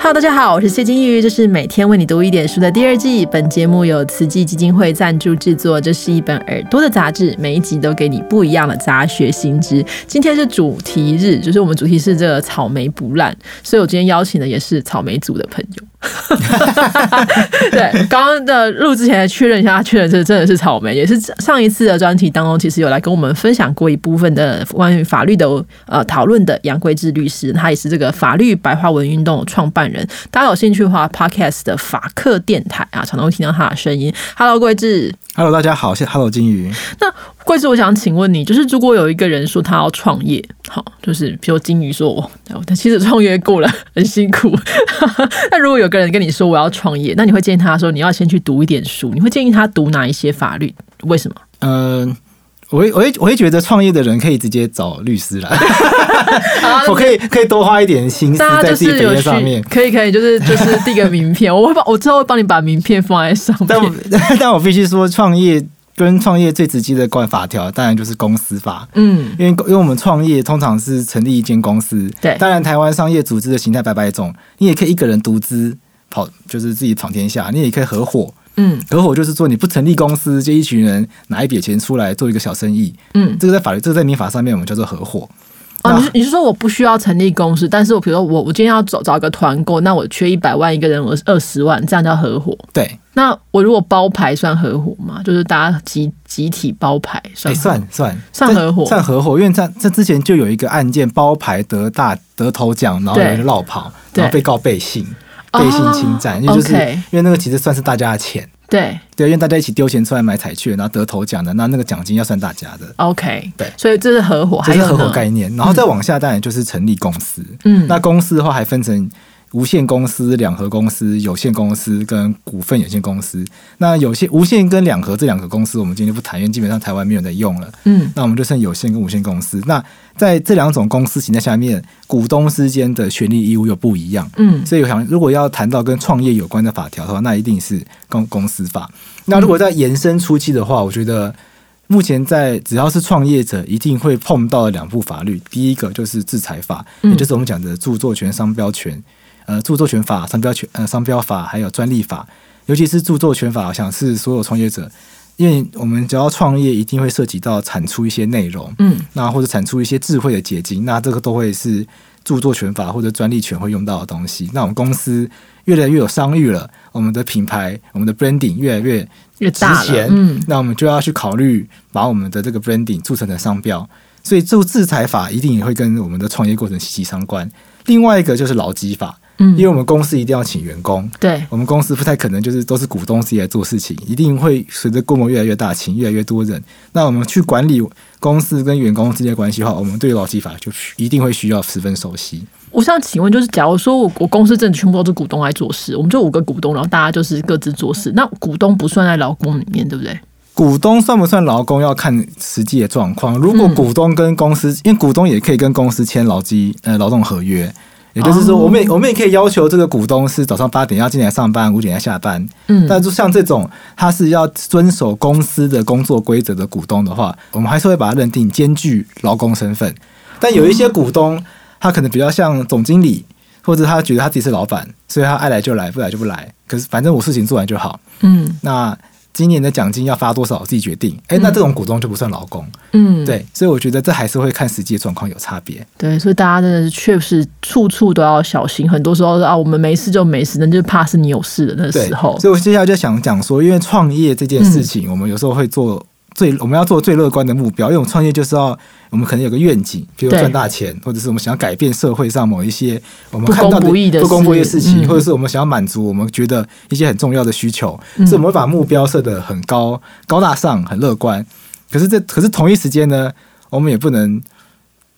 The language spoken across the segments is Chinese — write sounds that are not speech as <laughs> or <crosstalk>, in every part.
Hello，大家好，我是谢金玉，这是每天为你读一点书的第二季。本节目由慈济基金会赞助制作，这是一本耳朵的杂志，每一集都给你不一样的杂学新知。今天是主题日，就是我们主题是这个草莓不烂，所以我今天邀请的也是草莓组的朋友。<laughs> 对，刚刚的录之前确认一下，确认这真的是草莓，也是上一次的专题当中，其实有来跟我们分享过一部分的关于法律的呃讨论的杨贵志律师，他也是这个法律白话文运动创办人。大家有兴趣的话，Podcast 的法客电台啊，常常会听到他的声音。Hello，贵志。Hello，大家好，谢 Hello 金鱼。那贵志，我想请问你，就是如果有一个人说他要创业，好，就是比如金鱼说，我他其实创业过了，很辛苦。那如果有个人跟你说我要创业，那你会建议他说你要先去读一点书，你会建议他读哪一些法律？为什么？嗯。我会我会我会觉得创业的人可以直接找律师来，<laughs> <laughs> 我可以可以多花一点心思在自己本业上面。可以可以，就是就是递个名片，我会帮我之后会帮你把名片放在上面。但我 <laughs> 但我必须说，创业跟创业最直接的关法条，当然就是公司法。嗯，因为因为我们创业通常是成立一间公司。对，当然台湾商业组织的形态百百种，你也可以一个人独资跑，就是自己闯天下；你也可以合伙。嗯，合伙就是说你不成立公司，就一群人拿一笔钱出来做一个小生意。嗯，这个在法律，这个在民法上面我们叫做合伙。哦，你是你是说我不需要成立公司，但是我比如说我我今天要找找一个团购，那我缺一百万，一个人我二十万，这样叫合伙。对，那我如果包牌算合伙吗？就是大家集集体包牌算算算算合伙，算合伙。因为在这之前就有一个案件包牌得大得头奖，然后有人绕跑，然后被告背信。背信侵占，因为就是因为那个其实算是大家的钱，对对，因为大家一起丢钱出来买彩券，然后得头奖的，那那个奖金要算大家的。OK，对，所以这是合伙，这是合伙概念，然后再往下当然就是成立公司。嗯，那公司的话还分成。无限公司、两合公司、有限公司跟股份有限公司。那有限、无限跟两合这两个公司，我们今天不谈，因为基本上台湾没有在用了。嗯，那我们就剩有限跟无限公司。那在这两种公司形态下面，股东之间的权利义务又不一样。嗯，所以我想，如果要谈到跟创业有关的法条的话，那一定是公公司法。那如果在延伸初期的话，我觉得目前在只要是创业者，一定会碰到的两部法律，第一个就是制裁法，也就是我们讲的著作权、商标权。呃，著作权法、商标权、呃，商标法还有专利法，尤其是著作权法，我想是所有创业者，因为我们只要创业，一定会涉及到产出一些内容，嗯，那或者产出一些智慧的结晶，那这个都会是著作权法或者专利权会用到的东西。那我们公司越来越有商誉了，我们的品牌、我们的 branding 越来越越值钱，嗯，那我们就要去考虑把我们的这个 branding 铸成的商标，所以这制裁法一定也会跟我们的创业过程息息相关。另外一个就是劳基法。嗯，因为我们公司一定要请员工，对，我们公司不太可能就是都是股东自己来做事情，一定会随着规模越来越大，请越来越多人。那我们去管理公司跟员工之间关系的话，我们对劳基法就一定会需要十分熟悉。我想请问，就是假如说我我公司真的全部都是股东来做事，我们就五个股东，然后大家就是各自做事，那股东不算在劳工里面，对不对？股东算不算劳工要看实际的状况。如果股东跟公司，因为股东也可以跟公司签劳基呃劳动合约。也就是说，我们也我们也可以要求这个股东是早上八点要进来上班，五点要下班。嗯，但就像这种他是要遵守公司的工作规则的股东的话，我们还是会把它认定兼具劳工身份。但有一些股东，他可能比较像总经理，或者他觉得他自己是老板，所以他爱来就来，不来就不来。可是反正我事情做完就好。嗯，那。今年的奖金要发多少，自己决定。哎，那这种股东就不算劳工。嗯，对，所以我觉得这还是会看实际状况有差别。对，所以大家真的是确实处处都要小心。很多时候啊，我们没事就没事，那就怕是你有事的那时候。所以我接下来就想讲说，因为创业这件事情，我们有时候会做。最我们要做最乐观的目标，因为我们创业就是要我们可能有个愿景，比如赚大钱，或者是我们想要改变社会上某一些我们看到的不公不义的事情，或者是我们想要满足我们觉得一些很重要的需求，所以我们会把目标设得很高、高大上、很乐观。可是这可是同一时间呢，我们也不能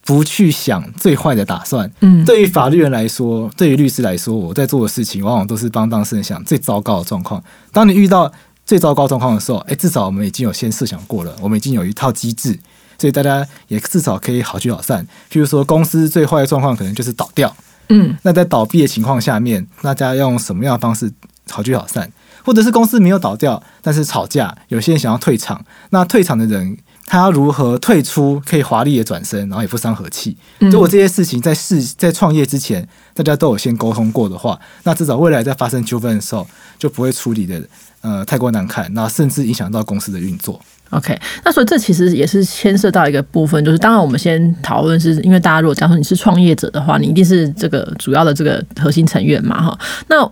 不去想最坏的打算。嗯，对于法律人来说，对于律师来说，我在做的事情往往都是帮当事人想最糟糕的状况。当你遇到最糟糕状况的时候，哎，至少我们已经有先设想过了，我们已经有一套机制，所以大家也至少可以好聚好散。譬如说，公司最坏的状况可能就是倒掉，嗯，那在倒闭的情况下面，大家用什么样的方式好聚好散？或者是公司没有倒掉，但是吵架，有些人想要退场，那退场的人他要如何退出，可以华丽的转身，然后也不伤和气。如果这些事情在事在创业之前，大家都有先沟通过的话，那至少未来在发生纠纷的时候，就不会处理的呃太过难看，那甚至影响到公司的运作。OK，那所以这其实也是牵涉到一个部分，就是当然我们先讨论，是因为大家如果假如说你是创业者的话，你一定是这个主要的这个核心成员嘛，哈。那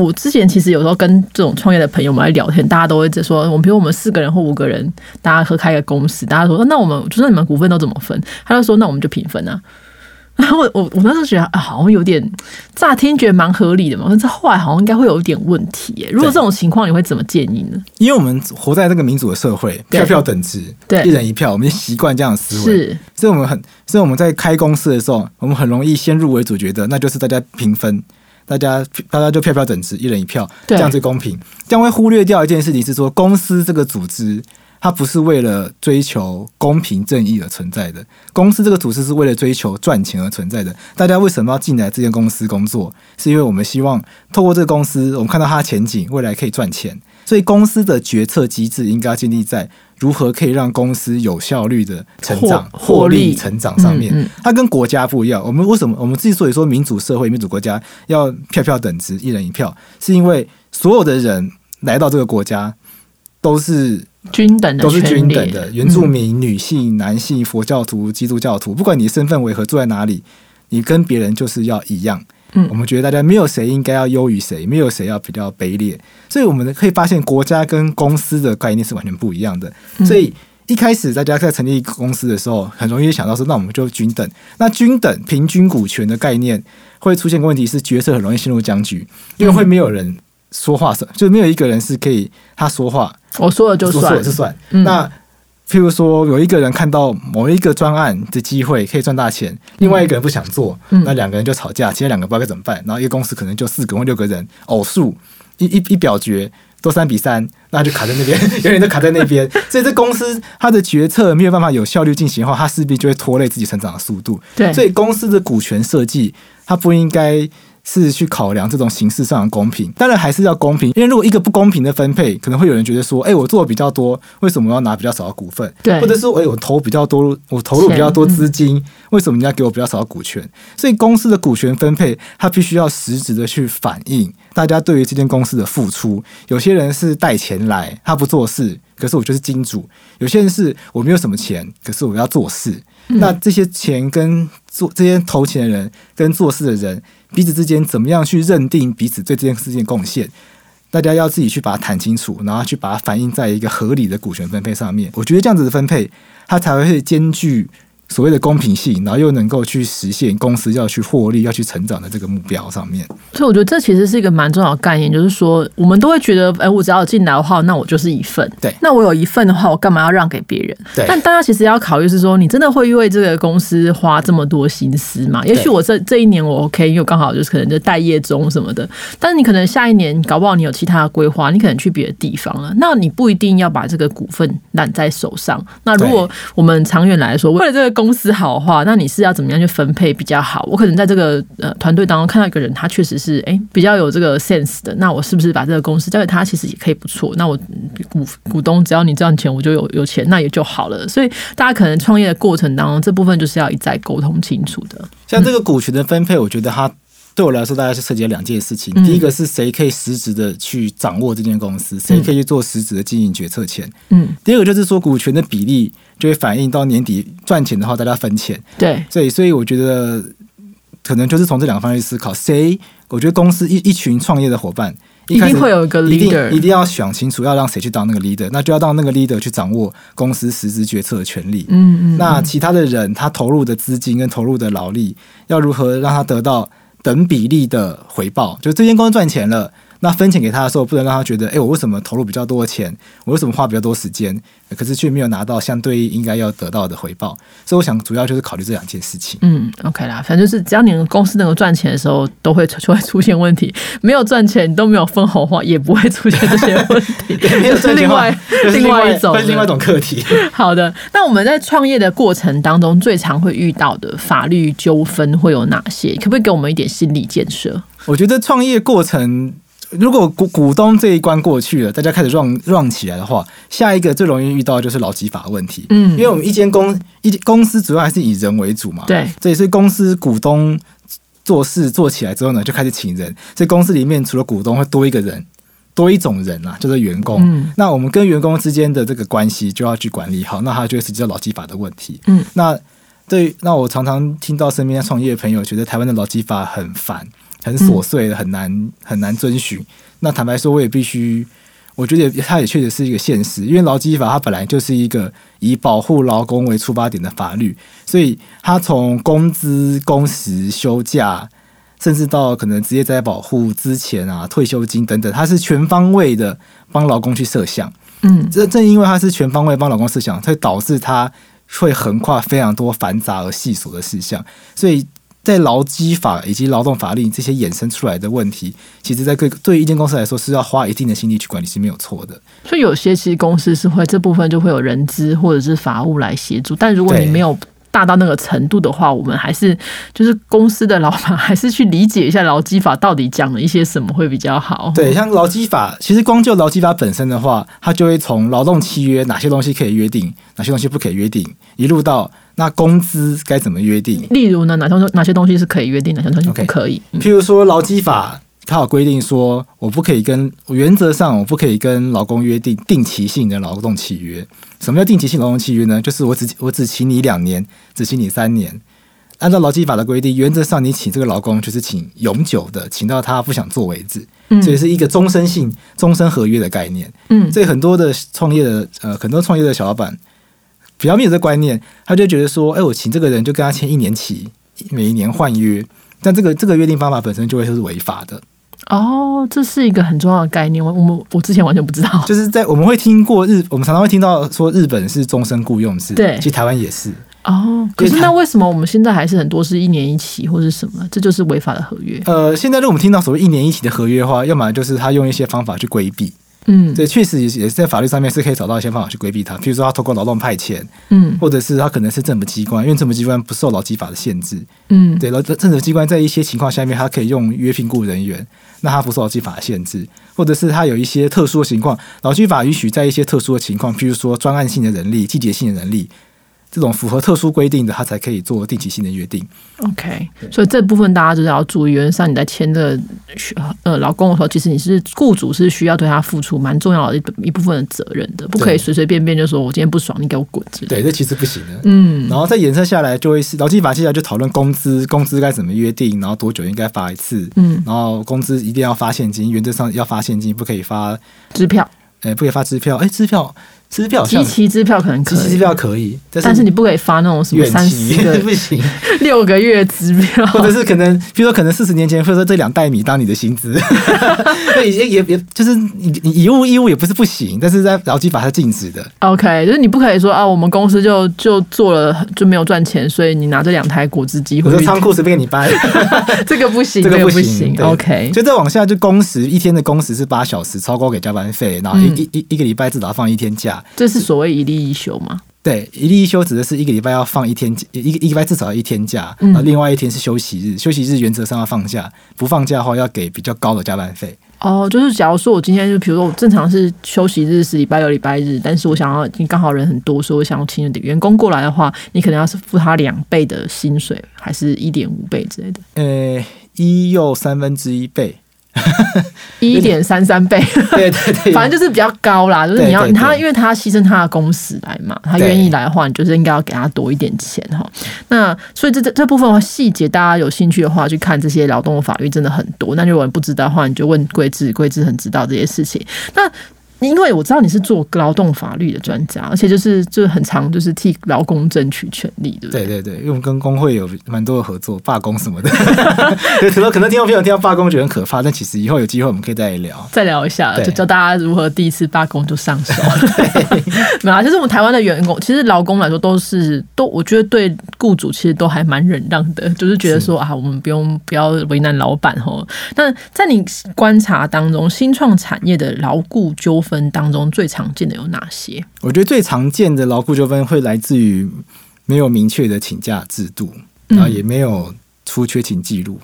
我之前其实有时候跟这种创业的朋友们来聊天，大家都会在说，我们比如我们四个人或五个人，大家合开一个公司，大家说那我们就说你们股份都怎么分？他就说那我们就平分啊。然后我我我那时候觉得啊，好像有点乍听觉得蛮合理的嘛，但是后来好像应该会有一点问题。如果这种情况，你会怎么建议呢？因为我们活在这个民主的社会，票票等值，对，一人一票，我们习惯这样的思维，是，所以我们很，所以我们在开公司的时候，我们很容易先入为主，觉得那就是大家平分。大家大家就票票等值，一人一票，这样最公平。这样会忽略掉一件事情，是说公司这个组织，它不是为了追求公平正义而存在的。公司这个组织是为了追求赚钱而存在的。大家为什么要进来这间公司工作？是因为我们希望透过这个公司，我们看到它的前景，未来可以赚钱。所以公司的决策机制应该建立在。如何可以让公司有效率的成长、获利成长上面？它跟国家不一样。我们为什么我们之所以说民主社会、民主国家要票票等值、一人一票，是因为所有的人来到这个国家都是均等的，都是均等的。原住民、女性、男性、佛教徒、基督教徒，不管你身份为何，住在哪里，你跟别人就是要一样。嗯，我们觉得大家没有谁应该要优于谁，没有谁要比较卑劣，所以我们可以发现国家跟公司的概念是完全不一样的。所以一开始大家在成立公司的时候，很容易想到说，那我们就均等。那均等平均股权的概念会出现个问题是，决策很容易陷入僵局，因为会没有人说话，就没有一个人是可以他说话，我说了就算，说是算。那譬如说，有一个人看到某一个专案的机会可以赚大钱，另外一个人不想做，那两个人就吵架，其他两个不知道该怎么办。然后一个公司可能就四个或六个人，偶数一一一表决都三比三，那就卡在那边，<laughs> 永远都卡在那边。所以这公司它的决策没有办法有效率进行的话，它势必就会拖累自己成长的速度。对，所以公司的股权设计，它不应该。是去考量这种形式上的公平，当然还是要公平，因为如果一个不公平的分配，可能会有人觉得说，哎，我做的比较多，为什么要拿比较少的股份？对，或者说，哎，我投比较多，我投入比较多资金，为什么人家给我比较少的股权？所以公司的股权分配，它必须要实质的去反映大家对于这间公司的付出。有些人是带钱来，他不做事，可是我就是金主；有些人是我没有什么钱，可是我要做事。那这些钱跟做这些投钱的人跟做事的人。彼此之间怎么样去认定彼此对这件事情贡献？大家要自己去把它谈清楚，然后去把它反映在一个合理的股权分配上面。我觉得这样子的分配，它才会兼具。所谓的公平性，然后又能够去实现公司要去获利、要去成长的这个目标上面。所以我觉得这其实是一个蛮重要的概念，就是说我们都会觉得，哎，我只要进来的话，那我就是一份。对，那我有一份的话，我干嘛要让给别人？对。但大家其实要考虑是说，你真的会为这个公司花这么多心思吗？也许我这这一年我 OK，因为刚好就是可能就待业中什么的。但是你可能下一年搞不好你有其他的规划，你可能去别的地方了。那你不一定要把这个股份揽在手上。那如果我们长远来说，为了这个公司好的话，那你是要怎么样去分配比较好？我可能在这个呃团队当中看到一个人，他确实是哎比较有这个 sense 的，那我是不是把这个公司交给他，其实也可以不错。那我股股东只要你赚钱，我就有有钱，那也就好了。所以大家可能创业的过程当中，这部分就是要一再沟通清楚的。像这个股权的分配，我觉得它对我来说，大概是涉及了两件事情。第一个是谁可以实质的去掌握这间公司，谁可以去做实质的经营决策权。嗯。第二个就是说股权的比例。就会反映到年底赚钱的话，大家分钱。对，所以所以我觉得可能就是从这两个方面去思考。谁？我觉得公司一一群创业的伙伴，一定会有一个 leader，一定要想清楚要让谁去当那个 leader，那就要让那个 leader 去掌握公司实质决策的权利。嗯嗯。那其他的人，他投入的资金跟投入的劳力，要如何让他得到等比例的回报？就这间公司赚钱了。那分钱给他的时候，不能让他觉得，哎，我为什么投入比较多的钱，我为什么花比较多时间，可是却没有拿到相对应该要得到的回报？所以我想主要就是考虑这两件事情。嗯，OK 啦，反正就是只要你们公司能够赚钱的时候，都会就会出现问题；<laughs> 没有赚钱，你都没有分红的话，也不会出现这些问题。<laughs> 这是，另外另外一种，另外一种课题。<laughs> 好的，那我们在创业的过程当中，最常会遇到的法律纠纷会有哪些？可不可以给我们一点心理建设？我觉得创业过程。如果股股东这一关过去了，大家开始 run run 起来的话，下一个最容易遇到的就是劳基法问题。嗯，因为我们一间公一公司主要还是以人为主嘛，对，所以是公司股东做事做起来之后呢，就开始请人，所以公司里面除了股东会多一个人，多一种人啊，就是员工。嗯，那我们跟员工之间的这个关系就要去管理好，那他就会涉及到劳基法的问题。嗯，那对，那我常常听到身边创业的朋友觉得台湾的劳基法很烦。很琐碎的，很难很难遵循。那坦白说，我也必须，我觉得它也确实是一个现实，因为劳基法它本来就是一个以保护劳工为出发点的法律，所以它从工资、工时、休假，甚至到可能职业灾保护、之前啊、退休金等等，它是全方位的帮劳工去设想。嗯，正正因为它是全方位帮劳工设想，才导致它会横跨非常多繁杂而细琐的事项，所以。在劳基法以及劳动法令这些衍生出来的问题，其实，在各对于一间公司来说，是要花一定的心力去管理是没有错的。所以有些其实公司是会这部分就会有人资或者是法务来协助，但如果你没有。大到那个程度的话，我们还是就是公司的老板，还是去理解一下劳基法到底讲了一些什么会比较好。对，像劳基法，其实光就劳基法本身的话，它就会从劳动契约哪些东西可以约定，哪些东西不可以约定，一路到那工资该怎么约定。例如呢，哪东哪些东西是可以约定，哪些东西不可以？譬如说劳基法。它有规定说，我不可以跟原则上我不可以跟老公约定定期性的劳动契约。什么叫定期性劳动契约呢？就是我只我只请你两年，只请你三年。按照劳基法的规定，原则上你请这个劳工就是请永久的，请到他不想做为止。嗯，所以是一个终身性、终身合约的概念。嗯，所以很多的创业的呃，很多创业的小老板比较没有这观念，他就觉得说，哎，我请这个人就跟他签一年期，每一年换约，但这个这个约定方法本身就会是违法的。哦，这是一个很重要的概念，我我们我之前完全不知道。就是在我们会听过日，我们常常会听到说日本是终身雇佣制，对，其实台湾也是。哦，可是那为什么我们现在还是很多是一年一期或是什么？这就是违法的合约。呃，现在如果我们听到所谓一年一期的合约的话，要么就是他用一些方法去规避。嗯，对，确实也也是在法律上面是可以找到一些方法去规避它，比如说他通过劳动派遣，嗯，或者是他可能是政府机关，因为政府机关不受劳基法的限制，嗯，对，劳政府机关在一些情况下面，他可以用约聘雇人员，那他不受劳基法的限制，或者是他有一些特殊的情况，劳基法允许在一些特殊的情况，譬如说专案性的人力、季节性的人力。这种符合特殊规定的，他才可以做定期性的约定。OK，所以这部分大家就是要注意。原则上你在签的呃老公的时候，其实你是雇主是需要对他付出蛮重要的一一部分的责任的，不可以随随便便就说我今天不爽，你给我滚。对，这其实不行的。嗯，然后再延伸下来，就会是劳基法接下来就讨论工资，工资该怎么约定，然后多久应该发一次。嗯，然后工资一定要发现金，原则上要发现金，不可以发支票。哎，不可以发支票。哎，支票。支票，机器支票可能可以，支票可以，但是你不可以发那种什么三十个 <laughs> 不行，<laughs> 六个月支票，或者是可能，比如说可能四十年前，或者说这两袋米当你的薪资，<laughs> 也也也就是你你以物易物也不是不行，但是在劳基法是禁止的。OK，就是你不可以说啊，我们公司就就做了就没有赚钱，所以你拿这两台果汁机，或者仓库随便给你搬，这个不行，这个不行。OK，就再往下就工时，一天的工时是八小时，超过给加班费，然后一一一个礼拜至少放一天假，这是所谓。一例一休吗？对，一例一休指的是一个礼拜要放一天，一个一个礼拜至少要一天假，然后另外一天是休息日。休息日原则上要放假，不放假的话要给比较高的加班费。哦，就是假如说我今天就比如说我正常是休息日是礼拜六、礼拜日，但是我想要你刚好人很多，所以我想要请员工过来的话，你可能要是付他两倍的薪水，还是一点五倍之类的？呃，一又三分之一倍。<laughs> 一点三三倍，对对对，<laughs> 反正就是比较高啦。就是你要他，因为他牺牲他的工时来嘛，他愿意来的话，你就是应该要给他多一点钱哈。那所以这这这部分细节，大家有兴趣的话，去看这些劳动法律真的很多。那如果你不知道的话，你就问桂智，桂智很知道这些事情。那因为我知道你是做劳动法律的专家，而且就是就是很常就是替劳工争取权利，对不对？对对对，因为我们跟工会有蛮多的合作，罢工什么的。<laughs> 可能可能听众朋友听到罢工觉得很可怕，但其实以后有机会我们可以再聊，再聊一下，就教大家如何第一次罢工就上手。<laughs> 没有，就是我们台湾的员工，其实劳工来说都是都，我觉得对雇主其实都还蛮忍让的，就是觉得说啊，我们不用不要为难老板哦。那在你观察当中，新创产业的劳雇纠纷。分当中最常见的有哪些？我觉得最常见的劳雇纠纷会来自于没有明确的请假制度，然后也没有出缺勤记录。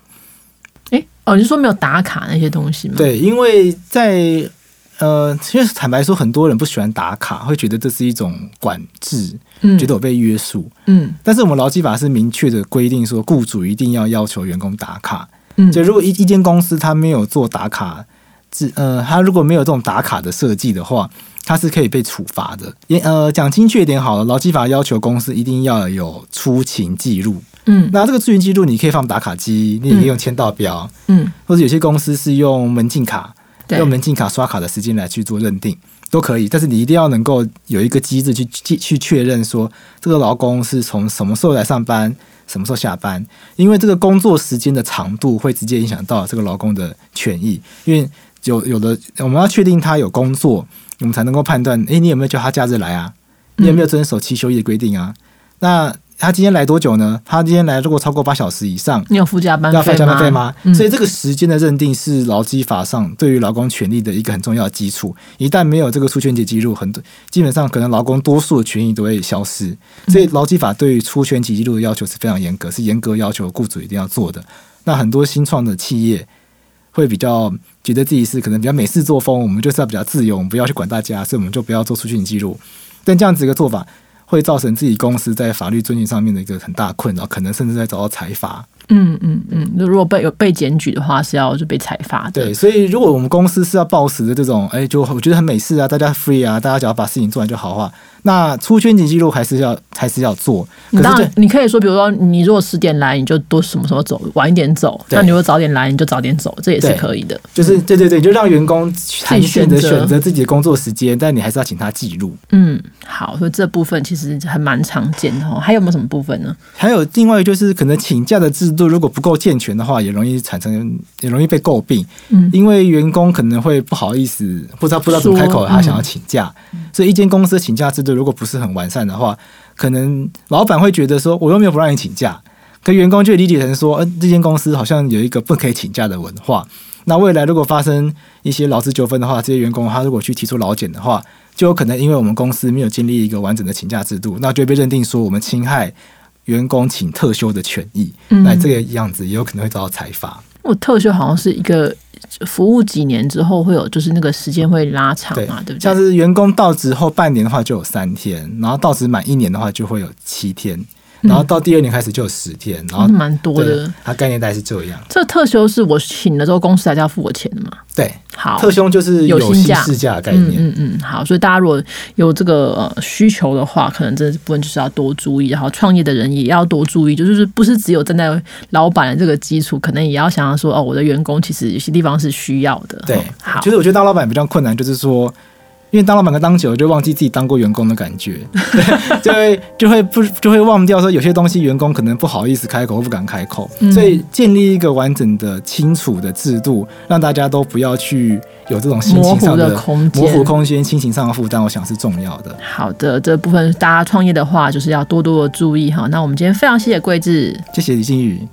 哎，哦，你是说没有打卡那些东西吗？对，因为在呃，其实坦白说，很多人不喜欢打卡，会觉得这是一种管制，嗯觉得我被约束。嗯但是我们劳基法是明确的规定说，雇主一定要要求员工打卡。嗯，就如果一一间公司他没有做打卡制，呃，他如果没有这种打卡的设计的话，他是可以被处罚的。也呃，讲精确一点好了，劳基法要求公司一定要有出勤记录。嗯那这个出勤记录，你可以放打卡机，你也可以用签到表，嗯或者有些公司是用门禁卡，对用门禁卡刷卡的时间来去做认定。都可以，但是你一定要能够有一个机制去去去确认说这个劳工是从什么时候来上班，什么时候下班，因为这个工作时间的长度会直接影响到这个劳工的权益，因为有有的我们要确定他有工作，我们才能够判断，诶，你有没有叫他假日来啊？你有没有遵守七休一的规定啊？那他今天来多久呢？他今天来如果超过八小时以上，你有付加班要付费加班费吗？嗯所以这个时间的认定是劳基法上对于劳工权利的一个很重要的基础。一旦没有这个出权节记录，很多基本上可能劳工多数的权益都会消失。所以劳基法对于出权节记录的要求是非常严格，是严格要求雇主一定要做的。那很多新创的企业会比较觉得自己是可能比较美式作风，我们就是要比较自由，我们不要去管大家，所以我们就不要做出权记录。但这样子一个做法。会造成自己公司在法律遵循上面的一个很大困扰，可能甚至在遭到裁罚。嗯嗯嗯，如果被有被检举的话，是要就被裁罚的。对，所以如果我们公司是要暴食的这种，哎，就我觉得很美式啊，大家 free 啊，大家只要把事情做完就好话，那出圈级记录还是要还是要做。你当可是然你可以说，比如说你如果十点来，你就多什么时候走，晚一点走；对那你如果早点来，你就早点走，这也是可以的。就是对对对，就让员工弹性的选择选择自己的工作时间，但你还是要请他记录。嗯，好，所以这部分其实还蛮常见的哦。还有没有什么部分呢？还有另外就是可能请假的制度如果不够健全的话，也容易产生也容易被诟病，嗯因为员工可能会不好意思，不知道不知道怎么开口，说他想要请假，所以一间公司的请假制度如果不是很完善的话，可能老板会觉得说我又没有不让你请假，可员工就理解成说，呃，这间公司好像有一个不可以请假的文化。那未来如果发生一些劳资纠纷的话，这些员工他如果去提出劳检的话，就有可能因为我们公司没有建立一个完整的请假制度，那就会被认定说我们侵害员工请特休的权益。嗯那这个样子也有可能会遭到裁罚。我特休好像是一个服务几年之后会有，就是那个时间会拉长嘛，对不对像？是员工到职后半年的话就有三天，然后到职满一年的话就会有七天，然后到第二年开始就有十天，然后嗯蛮多的。它概念大概是这样。这特休是我请了之后，公司还是要付我钱的嘛？对，好，特休就是有薪假事假的概嗯念。嗯嗯，好，所以大家如果有这个呃需求的话，可能这部分就是要多注意，然后创业的人也要多注意，就是不是只有站在老板的这个基础，可能也要想想说，哦，我的员工其实有些地方是需要的。对哦好其，实我觉得当老板比较困难，就是说。因为当老板跟当久了，就忘记自己当过员工的感觉，<laughs> 就会就会不就会忘掉说有些东西员工可能不好意思开口或不敢开口，嗯所以建立一个完整的、清楚的制度，让大家都不要去有这种心情上的空间，模糊空间、心情上的负担，我想是重要的。好的，这部分大家创业的话，就是要多多的注意哈。那我们今天非常谢谢桂智，谢谢李金宇。